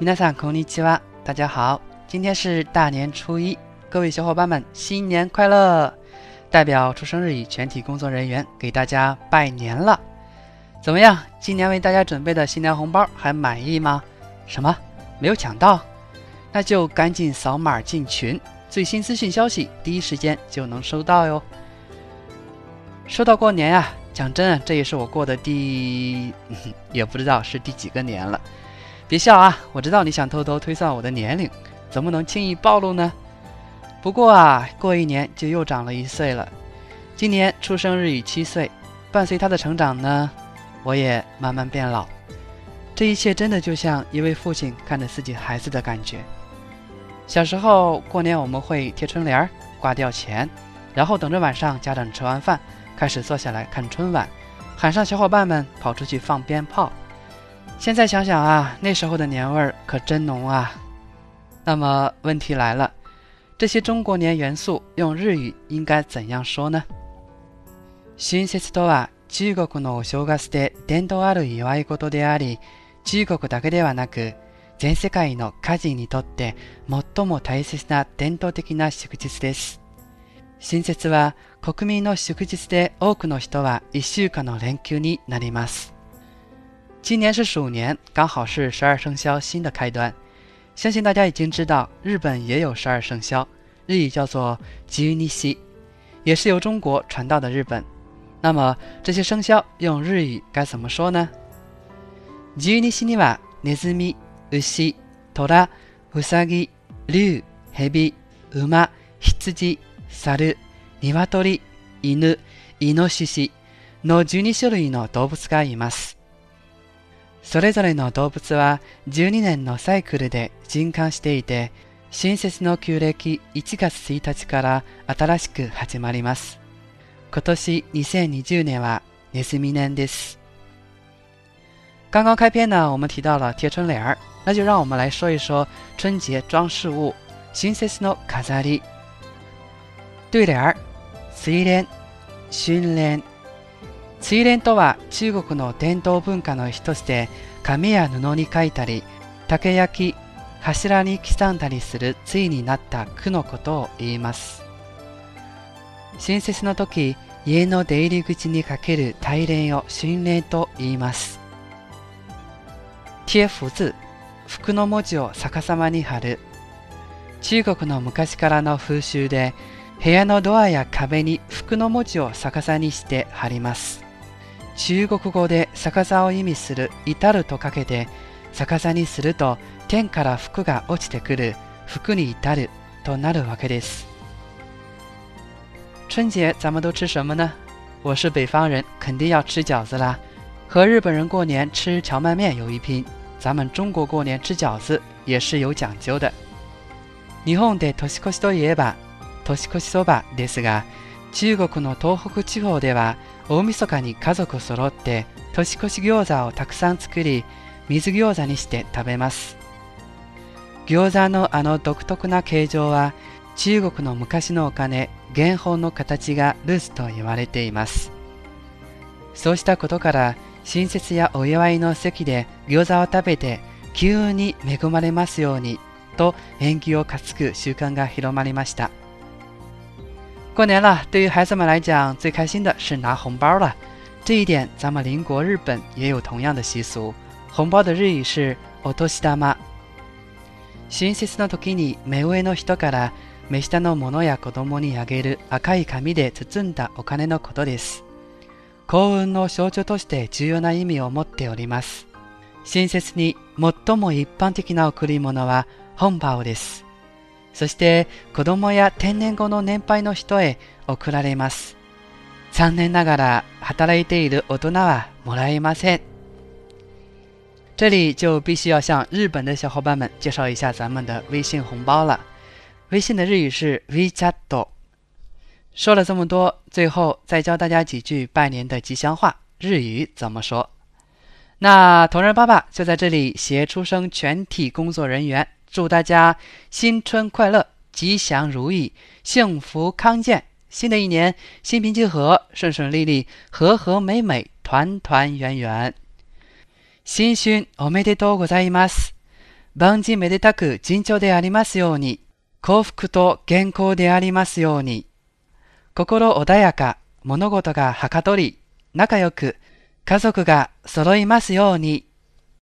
皆さんこんにちは，大家好，今天是大年初一，各位小伙伴们新年快乐！代表出生日语全体工作人员给大家拜年了。怎么样？今年为大家准备的新年红包还满意吗？什么？没有抢到？那就赶紧扫码进群，最新资讯消息第一时间就能收到哟。说到过年呀，讲真，这也是我过的第，也不知道是第几个年了。 别笑啊，我知道你想偷偷推算我的年龄，怎么能轻易暴露呢？不过啊，过一年就又长了一岁了。今年出生日已七岁，伴随他的成长呢，我也慢慢变老。这一切真的就像一位父亲看着自己孩子的感觉。小时候过年我们会贴春联儿、挂吊钱，然后等着晚上家长吃完饭，开始坐下来看春晚，喊上小伙伴们跑出去放鞭炮。现在想想啊，那时候的年味儿可真浓啊。那么问题来了，这些中国年元素用日语应该怎样说呢？新節とは中国のお正月で伝統ある祝い事であり、中国だけではなく全世界の家人にとって最も大切な伝統的な祝日です。新節は国民の祝日で多くの人は一週間の連休になります。今年是鼠年，刚好是十二生肖新的开端。相信大家已经知道，日本也有十二生肖，日语叫做吉尼西，也是由中国传到的日本。那么这些生肖用日语该怎么说呢？吉尼西にはネズミ、牛、虎、ウサギ、竜、蛇、馬、羊、猿、鶏、犬、イノシシの12種類の動物がいます。 それぞれの動物は12年のサイクルで循環していて、新節の旧暦1月1日から新しく始まります。今年2020年はネズミ年です。刚刚开篇呢，我们提到了贴春联儿，那就让我们来说一说春节装饰物。新節の飾り。对联儿、水联、春联。水蓮とは中国の伝統文化の一つで紙や布に書いたり竹焼き柱に刻んだりする対になった句のことを言います。新節の時家の出入り口にかける大蓮を春蓮と言います。贴福字福の文字を逆さまに貼る。中国の昔からの風習で部屋のドアや壁に福の文字を逆さにして貼ります。中国語で逆さを意味する至るとかけて逆さにすると天から福が落ちてくる福に至るとなるわけです。春节咱们都吃什么呢？我是北方人，肯定要吃饺子啦。和日本人过年吃荞麦面有一拼，咱们中国过年吃饺子也是有讲究的。日本で年越しといえば年越しそばですが、中国の東北地方では大晦日に家族揃って年越し餃子をたくさん作り水餃子にして食べます。餃子のあの独特な形状は中国の昔のお金原本の形がルーツと言われています。そうしたことから親切やお祝いの席で餃子を食べて急に恵まれますようにと縁起を担ぐ習慣が広まりました。过年了，对于孩子们来讲，最开心的是拿红包了。这一点，咱们邻国日本也有同样的习俗。红包的日语是“お年玉”。新節の時に目上の人から目下のものや子供にあげる赤い紙で包んだお金のことです。幸運の象徴として重要な意味を持っております。新節に最も一般的な贈り物は本包です。そして子供や天然語の年配の人へ送られます。残念ながら働いている大人はもらえません。这里就必须要向日本的小伙伴们介绍一下咱们的微信红包了。微信的日语是 WeChat。说了这么多，最后再教大家几句拜年的吉祥话，日语怎么说？那同仁爸爸就在这里携出生全体工作人员。 祝大家新春快乐，吉祥如意，幸福康健。新的一年，心平气和，顺顺利利，和和美美，团团圆圆。新春おめでとうございます。万事めでたく順調でありますように。幸福と健康でありますように。心穏やか、物事がはかどり、仲良く、家族が揃いますように。